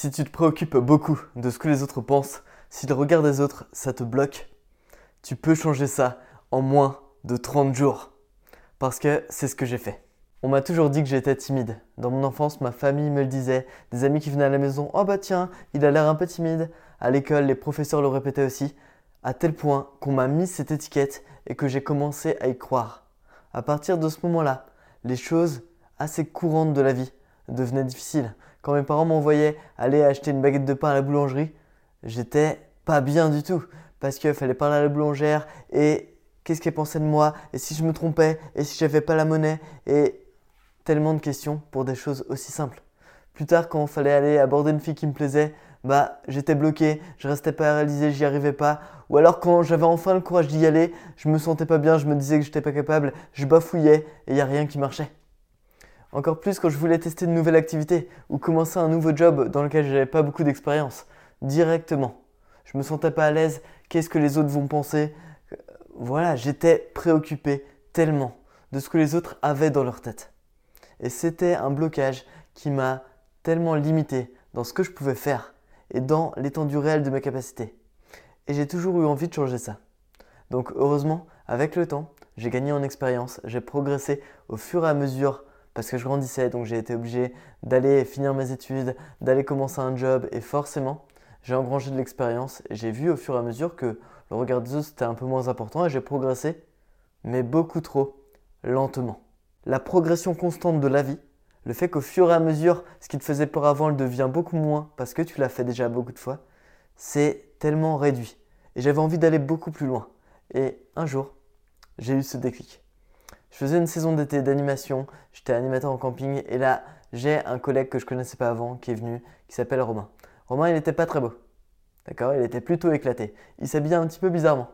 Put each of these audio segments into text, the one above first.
Si tu te préoccupes beaucoup de ce que les autres pensent, si le regard des autres, ça te bloque, tu peux changer ça en moins de 30 jours. Parce que c'est ce que j'ai fait. On m'a toujours dit que j'étais timide. Dans mon enfance, ma famille me le disait, des amis qui venaient à la maison, oh bah tiens, il a l'air un peu timide. À l'école, les professeurs le répétaient aussi, à tel point qu'on m'a mis cette étiquette et que j'ai commencé à y croire. À partir de ce moment-là, les choses assez courantes de la vie devenaient difficiles. Quand mes parents m'envoyaient aller acheter une baguette de pain à la boulangerie, j'étais pas bien du tout parce qu'il fallait parler à la boulangère et qu'est-ce qu'elle pensait de moi et si je me trompais et si j'avais pas la monnaie et tellement de questions pour des choses aussi simples. Plus tard, quand il fallait aller aborder une fille qui me plaisait, bah j'étais bloqué, je restais pas réaliser, j'y arrivais pas. Ou alors quand j'avais enfin le courage d'y aller, je me sentais pas bien, je me disais que j'étais pas capable, je bafouillais et il y a rien qui marchait. Encore plus quand je voulais tester une nouvelle activité ou commencer un nouveau job dans lequel j'avais pas beaucoup d'expérience. Directement. Je me sentais pas à l'aise, qu'est-ce que les autres vont penser? Voilà, j'étais préoccupé tellement de ce que les autres avaient dans leur tête. Et c'était un blocage qui m'a tellement limité dans ce que je pouvais faire et dans l'étendue réelle de mes capacités. Et j'ai toujours eu envie de changer ça. Donc heureusement, avec le temps, j'ai gagné en expérience, j'ai progressé au fur et à mesure parce que je grandissais, donc j'ai été obligé d'aller finir mes études, d'aller commencer un job et forcément, j'ai engrangé de l'expérience et j'ai vu au fur et à mesure que le regard des autres c'était un peu moins important et j'ai progressé, mais beaucoup trop lentement. La progression constante de la vie, le fait qu'au fur et à mesure, ce qui te faisait peur avant le devient beaucoup moins parce que tu l'as fait déjà beaucoup de fois, c'est tellement réduit. Et j'avais envie d'aller beaucoup plus loin. Et un jour, j'ai eu ce déclic. Je faisais une saison d'été d'animation, j'étais animateur en camping et là, j'ai un collègue que je connaissais pas avant qui est venu, qui s'appelle Romain. Romain, il n'était pas très beau. D'accord? Il était plutôt éclaté. Il s'habillait un petit peu bizarrement.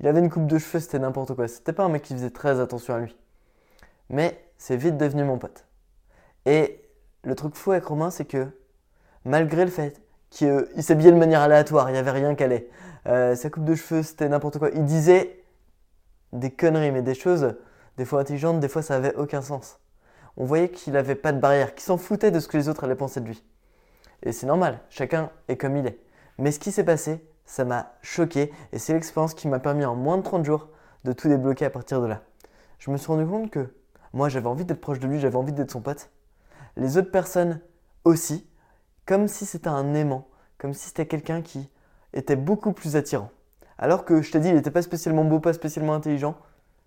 Il avait une coupe de cheveux, c'était n'importe quoi. C'était pas un mec qui faisait très attention à lui. Mais c'est vite devenu mon pote. Et le truc fou avec Romain, c'est que malgré le fait qu'il s'habillait de manière aléatoire, il n'y avait rien qu'à aller. Euh, sa coupe de cheveux, c'était n'importe quoi. Il disait des conneries, mais des choses des fois intelligentes, des fois ça avait aucun sens. On voyait qu'il n'avait pas de barrière, qu'il s'en foutait de ce que les autres allaient penser de lui. Et c'est normal, chacun est comme il est. Mais ce qui s'est passé, ça m'a choqué et c'est l'expérience qui m'a permis en moins de 30 jours de tout débloquer à partir de là. Je me suis rendu compte que moi j'avais envie d'être proche de lui, j'avais envie d'être son pote. Les autres personnes aussi, comme si c'était un aimant, comme si c'était quelqu'un qui était beaucoup plus attirant. Alors que je t'ai dit, il n'était pas spécialement beau, pas spécialement intelligent.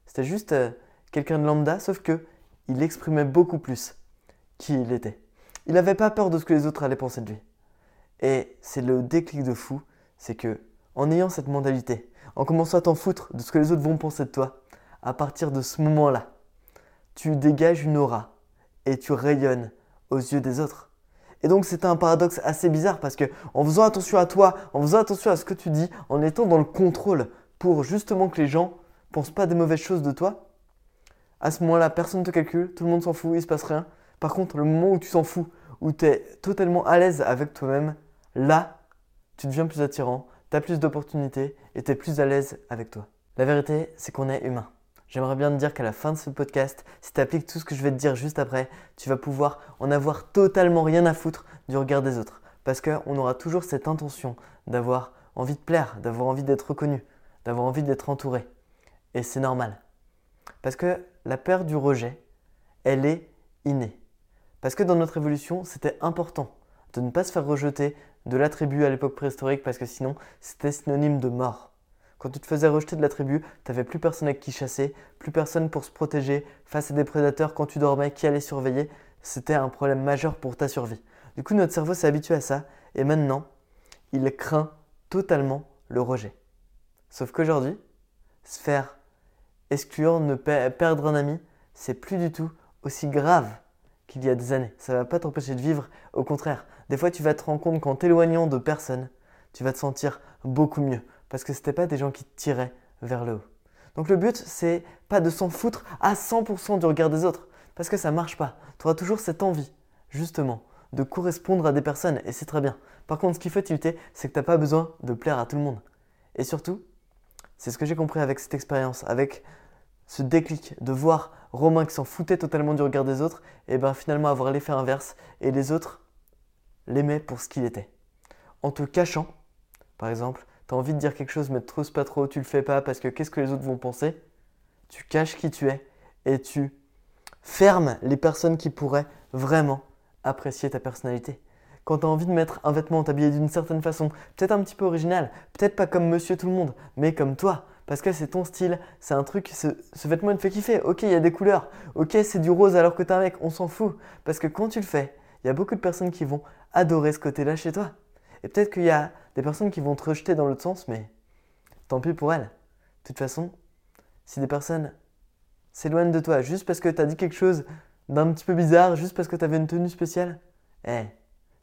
C'était juste euh, quelqu'un de lambda, sauf que il exprimait beaucoup plus qui il était. Il n'avait pas peur de ce que les autres allaient penser de lui. Et c'est le déclic de fou, c'est que en ayant cette mentalité, en commençant à t'en foutre de ce que les autres vont penser de toi, à partir de ce moment-là, tu dégages une aura et tu rayonnes aux yeux des autres. Et donc c'est un paradoxe assez bizarre parce que en faisant attention à toi, en faisant attention à ce que tu dis, en étant dans le contrôle pour justement que les gens pensent pas des mauvaises choses de toi, à ce moment-là, personne ne te calcule, tout le monde s'en fout, il se passe rien. Par contre, le moment où tu s'en fous, où tu es totalement à l'aise avec toi-même, là, tu deviens plus attirant, tu as plus d'opportunités et tu es plus à l'aise avec toi. La vérité, c'est qu'on est humain. J'aimerais bien te dire qu'à la fin de ce podcast, si tu appliques tout ce que je vais te dire juste après, tu vas pouvoir en avoir totalement rien à foutre du regard des autres. Parce qu'on aura toujours cette intention d'avoir envie de plaire, d'avoir envie d'être reconnu, d'avoir envie d'être entouré. Et c'est normal. Parce que la peur du rejet, elle est innée. Parce que dans notre évolution, c'était important de ne pas se faire rejeter de la tribu à l'époque préhistorique parce que sinon, c'était synonyme de mort. Quand tu te faisais rejeter de la tribu, tu n'avais plus personne avec qui chasser, plus personne pour se protéger face à des prédateurs quand tu dormais, qui allait surveiller? C'était un problème majeur pour ta survie. Du coup, notre cerveau s'est habitué à ça et maintenant, il craint totalement le rejet. Sauf qu'aujourd'hui, se faire exclure, ne perdre un ami, c'est plus du tout aussi grave qu'il y a des années. Ça ne va pas t'empêcher de vivre, au contraire. Des fois, tu vas te rendre compte qu'en t'éloignant de personnes, tu vas te sentir beaucoup mieux parce que ce n'était pas des gens qui te tiraient vers le haut. Donc le but, c'est pas de s'en foutre à 100% du regard des autres parce que ça marche pas. Tu auras toujours cette envie, justement, de correspondre à des personnes et c'est très bien. Par contre, ce qu'il faut éviter, c'est que tu n'as pas besoin de plaire à tout le monde. Et surtout, c'est ce que j'ai compris avec cette expérience, avec ce déclic de voir Romain qui s'en foutait totalement du regard des autres, et bien finalement avoir l'effet inverse, et les autres l'aimais pour ce qu'il était. En te cachant, par exemple, tu as envie de dire quelque chose mais tu pas trop, tu le fais pas parce que qu'est-ce que les autres vont penser Tu caches qui tu es et tu fermes les personnes qui pourraient vraiment apprécier ta personnalité. Quand tu as envie de mettre un vêtement, t'habiller d'une certaine façon, peut-être un petit peu original, peut-être pas comme monsieur tout le monde, mais comme toi, parce que c'est ton style, c'est un truc, ce, vêtement il te fait kiffer. Ok, il y a des couleurs, ok, c'est du rose alors que t'es un mec, on s'en fout. Parce que quand tu le fais, il y a beaucoup de personnes qui vont adorer ce côté-là chez toi. Et peut-être qu'il y a des personnes qui vont te rejeter dans l'autre sens, mais tant pis pour elles. De toute façon, si des personnes s'éloignent de toi juste parce que tu as dit quelque chose d'un petit peu bizarre, juste parce que tu avais une tenue spéciale, eh,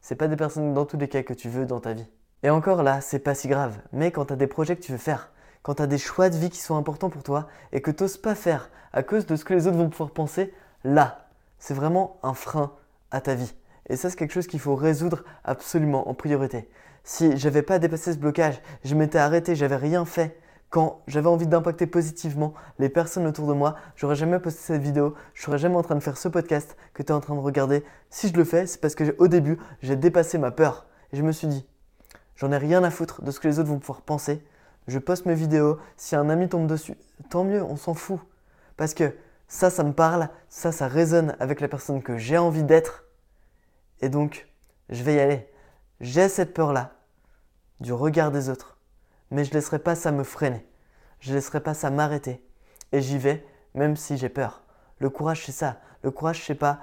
c'est pas des personnes dans tous les cas que tu veux dans ta vie. Et encore là, c'est pas si grave, mais quand tu as des projets que tu veux faire, quand tu as des choix de vie qui sont importants pour toi et que tu n'oses pas faire à cause de ce que les autres vont pouvoir penser, là, c'est vraiment un frein à ta vie. Et ça, c'est quelque chose qu'il faut résoudre absolument en priorité. Si j'avais pas dépassé ce blocage, je m'étais arrêté, j'avais rien fait, quand j'avais envie d'impacter positivement les personnes autour de moi, j'aurais jamais posté cette vidéo, je serais jamais en train de faire ce podcast que tu es en train de regarder. Si je le fais, c'est parce que au début, j'ai dépassé ma peur. Et je me suis dit, j'en ai rien à foutre de ce que les autres vont pouvoir penser. Je poste mes vidéos, si un ami tombe dessus, tant mieux, on s'en fout. Parce que ça, ça me parle, ça, ça résonne avec la personne que j'ai envie d'être. Et donc, je vais y aller. J'ai cette peur-là du regard des autres, mais je laisserai pas ça me freiner. Je laisserai pas ça m'arrêter. Et j'y vais, même si j'ai peur. Le courage, c'est ça. Le courage, c'est pas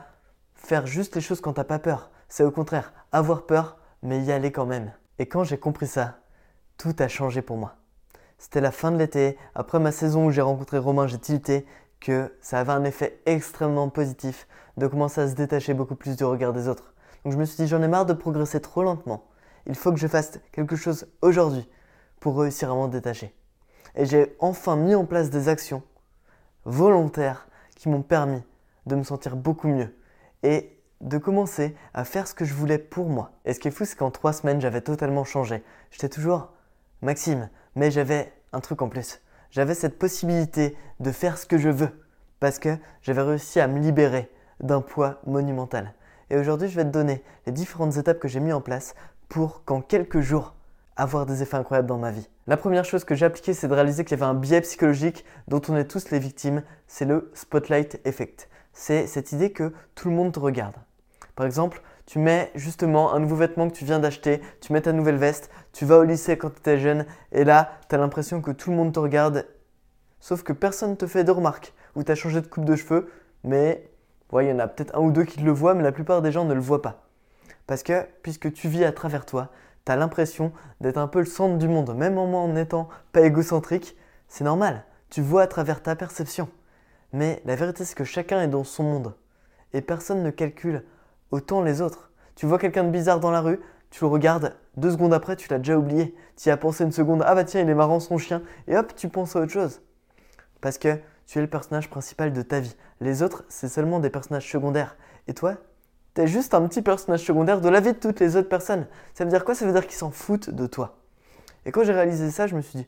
faire juste les choses quand t'as pas peur. C'est au contraire avoir peur, mais y aller quand même. Et quand j'ai compris ça, tout a changé pour moi. C'était la fin de l'été, après ma saison où j'ai rencontré Romain, j'ai tilté que ça avait un effet extrêmement positif de commencer à se détacher beaucoup plus du regard des autres. Donc je me suis dit, j'en ai marre de progresser trop lentement. Il faut que je fasse quelque chose aujourd'hui pour réussir à m'en détacher. Et j'ai enfin mis en place des actions volontaires qui m'ont permis de me sentir beaucoup mieux et de commencer à faire ce que je voulais pour moi. Et ce qui est fou, c'est qu'en trois semaines, j'avais totalement changé. J'étais toujours Maxime, mais j'avais un truc en plus. J'avais cette possibilité de faire ce que je veux parce que j'avais réussi à me libérer d'un poids monumental. Et aujourd'hui, je vais te donner les différentes étapes que j'ai mis en place pour qu'en quelques jours, avoir des effets incroyables dans ma vie. La première chose que j'ai appliquée, c'est de réaliser qu'il y avait un biais psychologique dont on est tous les victimes, c'est le spotlight effect. C'est cette idée que tout le monde te regarde. Par exemple, tu mets justement un nouveau vêtement que tu viens d'acheter, tu mets ta nouvelle veste, tu vas au lycée quand tu étais jeune, et là, tu as l'impression que tout le monde te regarde, sauf que personne ne te fait de remarques, ou tu as changé de coupe de cheveux, mais il y en a peut-être un ou deux qui le voient, mais la plupart des gens ne le voient pas. Parce que puisque tu vis à travers toi, tu as l'impression d'être un peu le centre du monde. Même en, en étant pas égocentrique, c'est normal. Tu vois à travers ta perception. Mais la vérité, c'est que chacun est dans son monde. Et personne ne calcule autant les autres. Tu vois quelqu'un de bizarre dans la rue, tu le regardes, deux secondes après, tu l'as déjà oublié. Tu y as pensé une seconde, ah bah tiens, il est marrant son chien, et hop, tu penses à autre chose. Parce que tu es le personnage principal de ta vie. Les autres, c'est seulement des personnages secondaires. Et toi, T'es juste un petit personnage secondaire de la vie de toutes les autres personnes. Ça veut dire quoi? Ça veut dire qu'ils s'en foutent de toi. Et quand j'ai réalisé ça, je me suis dit,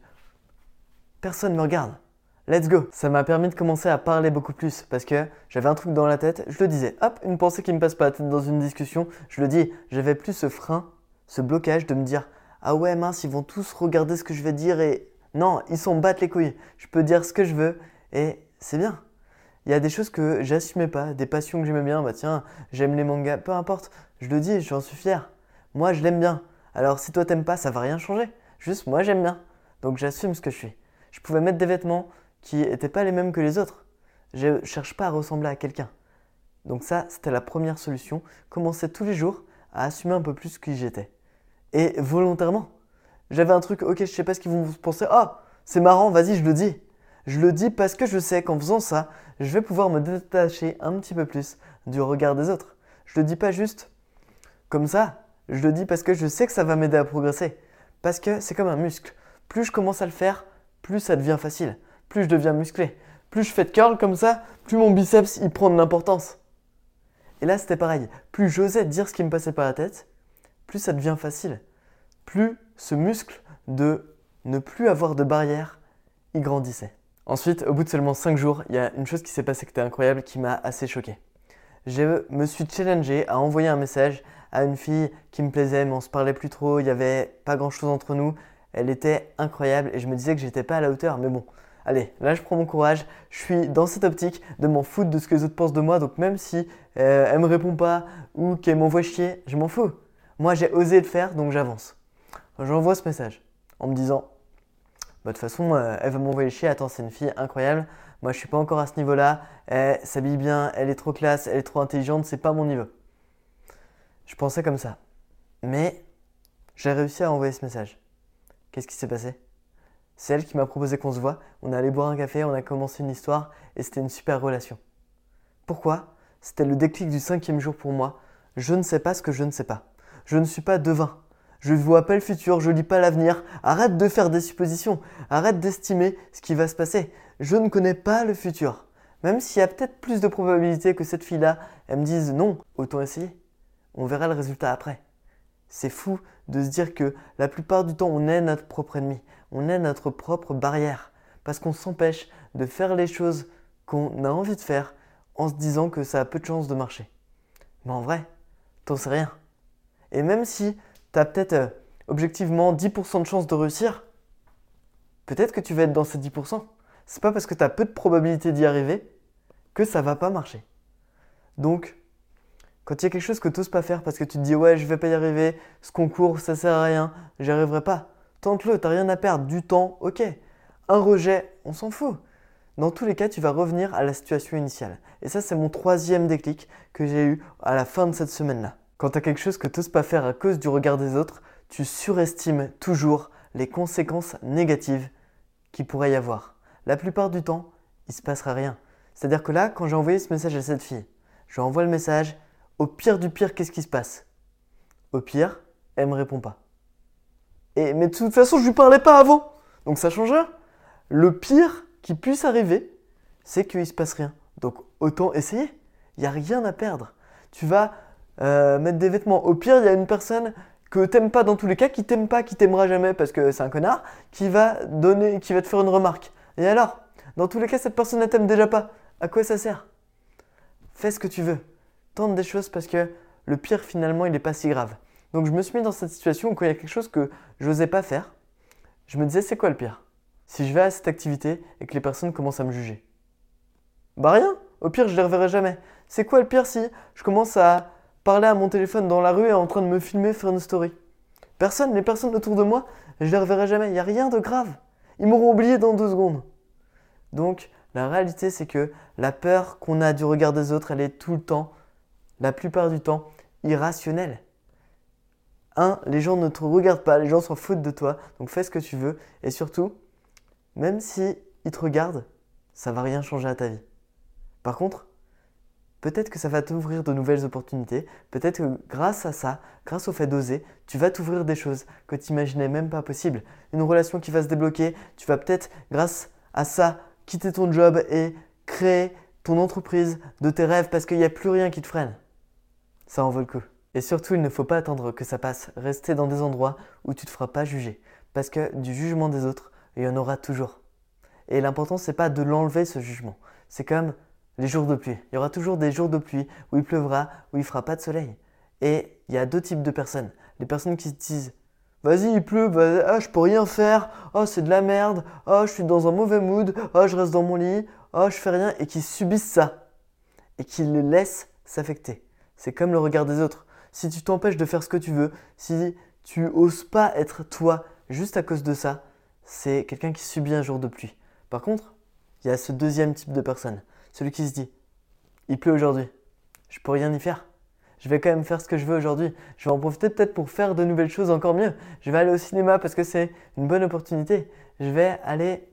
personne ne me regarde. Let's go. Ça m'a permis de commencer à parler beaucoup plus parce que j'avais un truc dans la tête, je le disais. Hop, une pensée qui me passe pas la tête dans une discussion, je le dis. J'avais plus ce frein, ce blocage de me dire, ah ouais mince, ils vont tous regarder ce que je vais dire et non, ils s'en battent les couilles. Je peux dire ce que je veux et c'est bien il y a des choses que j'assumais pas, des passions que j'aimais bien, bah tiens, j'aime les mangas, peu importe, je le dis, j'en suis fier. Moi, je l'aime bien. Alors si toi t'aimes pas, ça va rien changer. Juste moi, j'aime bien. Donc j'assume ce que je suis. Je pouvais mettre des vêtements qui n'étaient pas les mêmes que les autres. Je cherche pas à ressembler à quelqu'un. Donc ça, c'était la première solution. Commencer tous les jours à assumer un peu plus qui j'étais. Et volontairement. J'avais un truc, ok, je sais pas ce qu'ils vont penser. Oh, c'est marrant, vas-y, je le dis. Je le dis parce que je sais qu'en faisant ça, je vais pouvoir me détacher un petit peu plus du regard des autres. Je le dis pas juste comme ça, je le dis parce que je sais que ça va m'aider à progresser. Parce que c'est comme un muscle. Plus je commence à le faire, plus ça devient facile. Plus je deviens musclé. Plus je fais de curl comme ça, plus mon biceps il prend de l'importance. Et là c'était pareil. Plus j'osais dire ce qui me passait par la tête, plus ça devient facile. Plus ce muscle de ne plus avoir de barrière, il grandissait. Ensuite, au bout de seulement 5 jours, il y a une chose qui s'est passée qui était incroyable, qui m'a assez choqué. je me suis challengé à envoyer un message à une fille qui me plaisait, mais on se parlait plus trop, il n'y avait pas grand chose entre nous. Elle était incroyable et je me disais que j'étais pas à la hauteur, mais bon. Allez, là je prends mon courage, je suis dans cette optique de m'en foutre de ce que les autres pensent de moi, donc même si euh, elle me répond pas ou qu'elle m'envoie chier, je m'en fous. Moi j'ai osé le faire, donc j'avance. J'envoie ce message en me disant, bah, de toute façon, euh, elle va m'envoyer chier, attends, c'est une fille incroyable, moi, je suis pas encore à ce niveau-là. Elle s'habille bien, elle est trop classe, elle est trop intelligente, c'est pas mon niveau. Je pensais comme ça. Mais j'ai réussi à envoyer ce message. Qu'est-ce qui s'est passé? C'est elle qui m'a proposé qu'on se voit. On est allé boire un café, on a commencé une histoire et c'était une super relation. Pourquoi? C'était le déclic du cinquième jour pour moi. Je ne sais pas ce que je ne sais pas. Je ne suis pas devin. Je vois pas le futur, je lis pas l'avenir. Arrête de faire des suppositions. Arrête d'estimer ce qui va se passer je ne connais pas le futur. Même s'il y a peut-être plus de probabilité que cette fille-là, elle me dise non, autant essayer. On verra le résultat après. C'est fou de se dire que la plupart du temps, on est notre propre ennemi. On est notre propre barrière. Parce qu'on s'empêche de faire les choses qu'on a envie de faire en se disant que ça a peu de chances de marcher. Mais en vrai, t'en sais rien. Et même si tu as peut-être euh, objectivement 10% de chances de réussir, peut-être que tu vas être dans ces 10% c'est pas parce que tu as peu de probabilité d'y arriver que ça va pas marcher. Donc, quand il y a quelque chose que tu n'oses pas faire parce que tu te dis ouais, je vais pas y arriver, ce concours ça sert à rien, j'y arriverai pas, tente-le, t'as rien à perdre, du temps, ok. Un rejet, on s'en fout. Dans tous les cas, tu vas revenir à la situation initiale. Et ça, c'est mon troisième déclic que j'ai eu à la fin de cette semaine-là. Quand tu as quelque chose que tu n'oses pas faire à cause du regard des autres, tu surestimes toujours les conséquences négatives qu'il pourrait y avoir la plupart du temps, il se passera rien. C'est-à-dire que là, quand j'ai envoyé ce message à cette fille, je lui envoie le message, au pire du pire, qu'est-ce qui se passe? Au pire, elle me répond pas. Et, mais de toute façon, je lui parlais pas avant. Donc ça change rien. Le pire qui puisse arriver, c'est qu'il se passe rien. Donc autant essayer. Il n'y a rien à perdre. Tu vas euh, mettre des vêtements. Au pire, il y a une personne que t'aimes pas dans tous les cas, qui t'aime pas, qui t'aimera jamais parce que c'est un connard, qui va donner, qui va te faire une remarque. Et alors? Dans tous les cas, cette personne ne t'aime déjà pas. À quoi ça sert? Fais ce que tu veux. Tente des choses parce que le pire, finalement, il n'est pas si grave. Donc je me suis mis dans cette situation où quand il y a quelque chose que je n'osais pas faire, je me disais c'est quoi le pire? Si je vais à cette activité et que les personnes commencent à me juger. Bah rien, au pire je les reverrai jamais. C'est quoi le pire si je commence à parler à mon téléphone dans la rue et en train de me filmer, faire une story Personne, les personnes autour de moi, je les reverrai jamais. Il n'y a rien de grave. Ils m'auront oublié dans deux secondes. Donc, la réalité, c'est que la peur qu'on a du regard des autres, elle est tout le temps, la plupart du temps, irrationnelle. Un, les gens ne te regardent pas, les gens s'en foutent de toi, donc fais ce que tu veux. Et surtout, même si ils te regardent, ça va rien changer à ta vie. Par contre, peut-être que ça va t'ouvrir de nouvelles opportunités. Peut-être que grâce à ça, grâce au fait d'oser, tu vas t'ouvrir des choses que tu n'imaginais même pas possibles. Une relation qui va se débloquer, tu vas peut-être, grâce à ça, quitter ton job et créer ton entreprise de tes rêves parce qu'il n'y a plus rien qui te freine. Ça en vaut le coup. Et surtout, il ne faut pas attendre que ça passe. Rester dans des endroits où tu ne te feras pas juger. Parce que du jugement des autres, il y en aura toujours. Et l'important, c'est pas de l'enlever ce jugement. C'est comme les jours de pluie. Il y aura toujours des jours de pluie où il pleuvra, où il fera pas de soleil. Et il y a deux types de personnes. Les personnes qui se disent Vas-y, il pleut, bah, ah, je peux rien faire, oh, c'est de la merde, oh, je suis dans un mauvais mood, oh, je reste dans mon lit, oh, je fais rien, et qui subissent ça. Et qui le laissent s'affecter. C'est comme le regard des autres. Si tu t'empêches de faire ce que tu veux, si tu oses pas être toi juste à cause de ça, c'est quelqu'un qui subit un jour de pluie. Par contre, il y a ce deuxième type de personne. Celui qui se dit Il pleut aujourd'hui, je peux rien y faire. Je vais quand même faire ce que je veux aujourd'hui. Je vais en profiter peut-être pour faire de nouvelles choses encore mieux. Je vais aller au cinéma parce que c'est une bonne opportunité. Je vais aller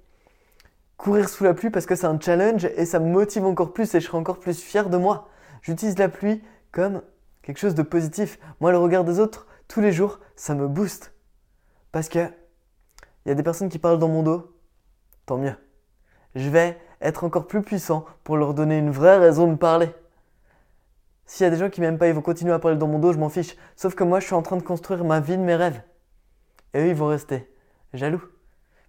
courir sous la pluie parce que c'est un challenge et ça me motive encore plus et je serai encore plus fier de moi. J'utilise la pluie comme quelque chose de positif. Moi, le regard des autres, tous les jours, ça me booste. Parce que il y a des personnes qui parlent dans mon dos, tant mieux. Je vais être encore plus puissant pour leur donner une vraie raison de parler. S'il y a des gens qui m'aiment pas, ils vont continuer à parler dans mon dos, je m'en fiche. Sauf que moi, je suis en train de construire ma vie de mes rêves. Et eux, ils vont rester jaloux.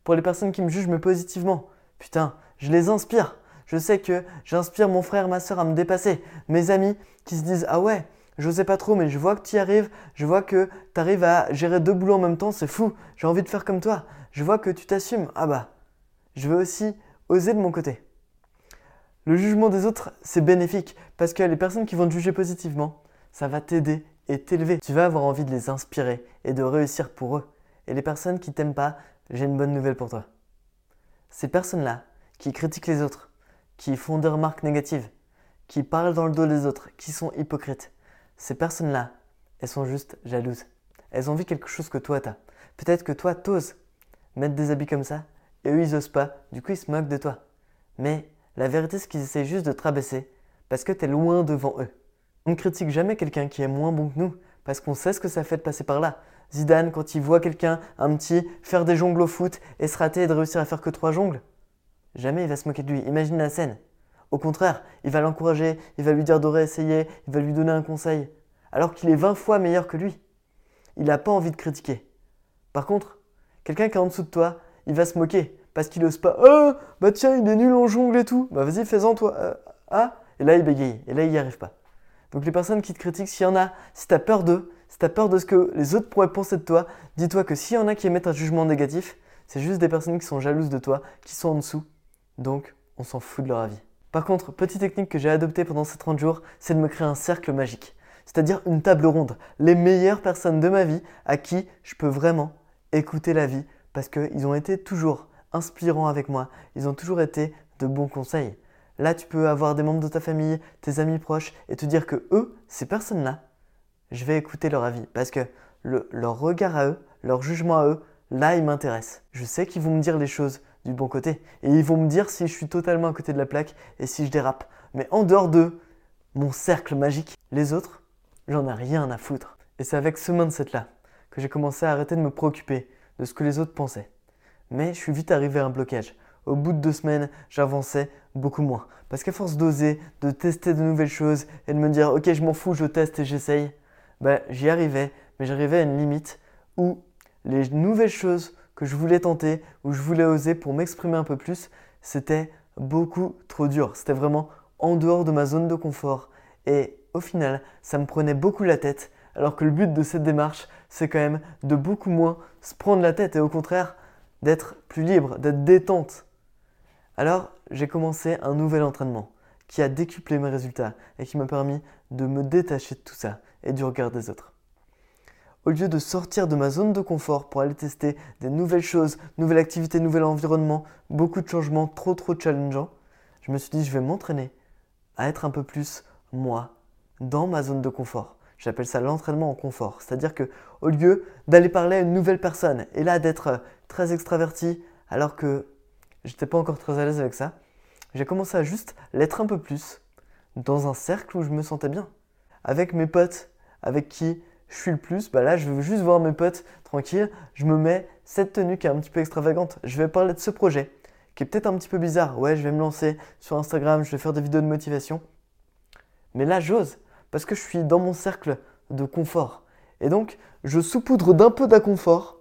Pour les personnes qui me jugent mais positivement, putain, je les inspire. Je sais que j'inspire mon frère, ma soeur à me dépasser. Mes amis qui se disent Ah ouais, je sais pas trop, mais je vois que tu y arrives. Je vois que tu arrives à gérer deux boulots en même temps. C'est fou. J'ai envie de faire comme toi. Je vois que tu t'assumes. Ah bah, je veux aussi oser de mon côté. Le jugement des autres, c'est bénéfique parce que les personnes qui vont te juger positivement, ça va t'aider et t'élever. Tu vas avoir envie de les inspirer et de réussir pour eux. Et les personnes qui t'aiment pas, j'ai une bonne nouvelle pour toi. Ces personnes-là, qui critiquent les autres, qui font des remarques négatives, qui parlent dans le dos des autres, qui sont hypocrites, ces personnes-là, elles sont juste jalouses. Elles ont vu quelque chose que toi t'as. Peut-être que toi t'oses mettre des habits comme ça, et eux ils osent pas, du coup ils se moquent de toi. Mais la vérité, c'est qu'ils essaient juste de te rabaisser parce que tu es loin devant eux. On ne critique jamais quelqu'un qui est moins bon que nous parce qu'on sait ce que ça fait de passer par là. Zidane, quand il voit quelqu'un, un petit, faire des jongles au foot et se rater et de réussir à faire que trois jongles, jamais il va se moquer de lui. Imagine la scène. Au contraire, il va l'encourager, il va lui dire de réessayer, il va lui donner un conseil, alors qu'il est 20 fois meilleur que lui. Il n'a pas envie de critiquer. Par contre, quelqu'un qui est en dessous de toi, il va se moquer parce qu'il ose pas. Oh, bah tiens, il est nul en jongle et tout. Bah vas-y, fais-en toi. Euh, ah, et là il bégaye, et là il n'y arrive pas. Donc les personnes qui te critiquent, s'il y en a, si tu as peur d'eux, si tu as peur de ce que les autres pourraient penser de toi, dis-toi que s'il y en a qui émettent un jugement négatif, c'est juste des personnes qui sont jalouses de toi, qui sont en dessous. Donc on s'en fout de leur avis. Par contre, petite technique que j'ai adoptée pendant ces 30 jours, c'est de me créer un cercle magique. C'est-à-dire une table ronde. Les meilleures personnes de ma vie à qui je peux vraiment écouter la vie parce qu'ils ont été toujours inspirants avec moi. Ils ont toujours été de bons conseils. Là, tu peux avoir des membres de ta famille, tes amis proches, et te dire que eux, ces personnes-là, je vais écouter leur avis. Parce que leur regard à eux, leur jugement à eux, là, ils m'intéressent. Je sais qu'ils vont me dire les choses du bon côté. Et ils vont me dire si je suis totalement à côté de la plaque et si je dérape. Mais en dehors de mon cercle magique, les autres, j'en ai rien à foutre. Et c'est avec ce mindset-là que j'ai commencé à arrêter de me préoccuper de ce que les autres pensaient. Mais je suis vite arrivé à un blocage. Au bout de deux semaines, j'avançais beaucoup moins. Parce qu'à force d'oser, de tester de nouvelles choses et de me dire ok je m'en fous, je teste et j'essaye, ben, j'y arrivais, mais j'arrivais à une limite où les nouvelles choses que je voulais tenter, où je voulais oser pour m'exprimer un peu plus, c'était beaucoup trop dur. C'était vraiment en dehors de ma zone de confort. Et au final, ça me prenait beaucoup la tête, alors que le but de cette démarche, c'est quand même de beaucoup moins se prendre la tête et au contraire d'être plus libre, d'être détente. Alors, j'ai commencé un nouvel entraînement qui a décuplé mes résultats et qui m'a permis de me détacher de tout ça et du regard des autres. Au lieu de sortir de ma zone de confort pour aller tester des nouvelles choses, nouvelles activités, nouvel environnement, beaucoup de changements trop trop challengeants, je me suis dit je vais m'entraîner à être un peu plus moi dans ma zone de confort. J'appelle ça l'entraînement en confort. C'est-à-dire que au lieu d'aller parler à une nouvelle personne et là d'être très extraverti alors que j'étais pas encore très à l'aise avec ça, j'ai commencé à juste l'être un peu plus dans un cercle où je me sentais bien. Avec mes potes avec qui je suis le plus, bah là je veux juste voir mes potes tranquille, je me mets cette tenue qui est un petit peu extravagante. Je vais parler de ce projet qui est peut-être un petit peu bizarre. Ouais, je vais me lancer sur Instagram, je vais faire des vidéos de motivation. Mais là j'ose parce que je suis dans mon cercle de confort. Et donc, je saupoudre d'un peu d'inconfort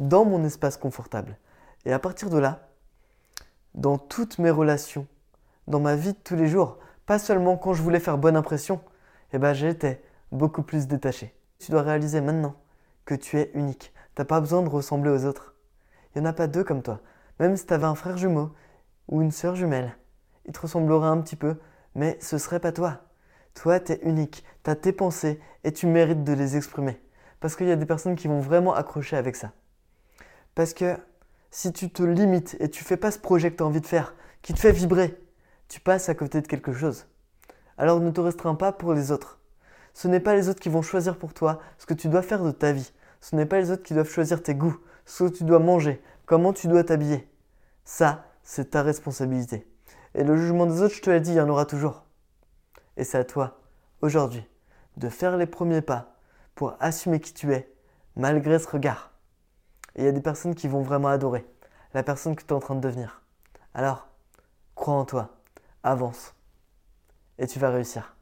dans mon espace confortable. Et à partir de là, dans toutes mes relations, dans ma vie de tous les jours, pas seulement quand je voulais faire bonne impression, eh ben j'étais beaucoup plus détaché. Tu dois réaliser maintenant que tu es unique. T'as pas besoin de ressembler aux autres. Il n'y en a pas deux comme toi. Même si tu avais un frère jumeau ou une sœur jumelle, il te ressemblerait un petit peu, mais ce serait pas toi. Toi, tu es unique, tu as tes pensées et tu mérites de les exprimer. Parce qu'il y a des personnes qui vont vraiment accrocher avec ça. Parce que si tu te limites et tu fais pas ce projet que tu as envie de faire, qui te fait vibrer, tu passes à côté de quelque chose. Alors ne te restreins pas pour les autres. Ce n'est pas les autres qui vont choisir pour toi ce que tu dois faire de ta vie. Ce n'est pas les autres qui doivent choisir tes goûts, ce que tu dois manger, comment tu dois t'habiller. Ça, c'est ta responsabilité. Et le jugement des autres, je te l'ai dit, il y en aura toujours. Et c'est à toi, aujourd'hui, de faire les premiers pas pour assumer qui tu es, malgré ce regard. Et il y a des personnes qui vont vraiment adorer la personne que tu es en train de devenir. Alors, crois en toi, avance, et tu vas réussir.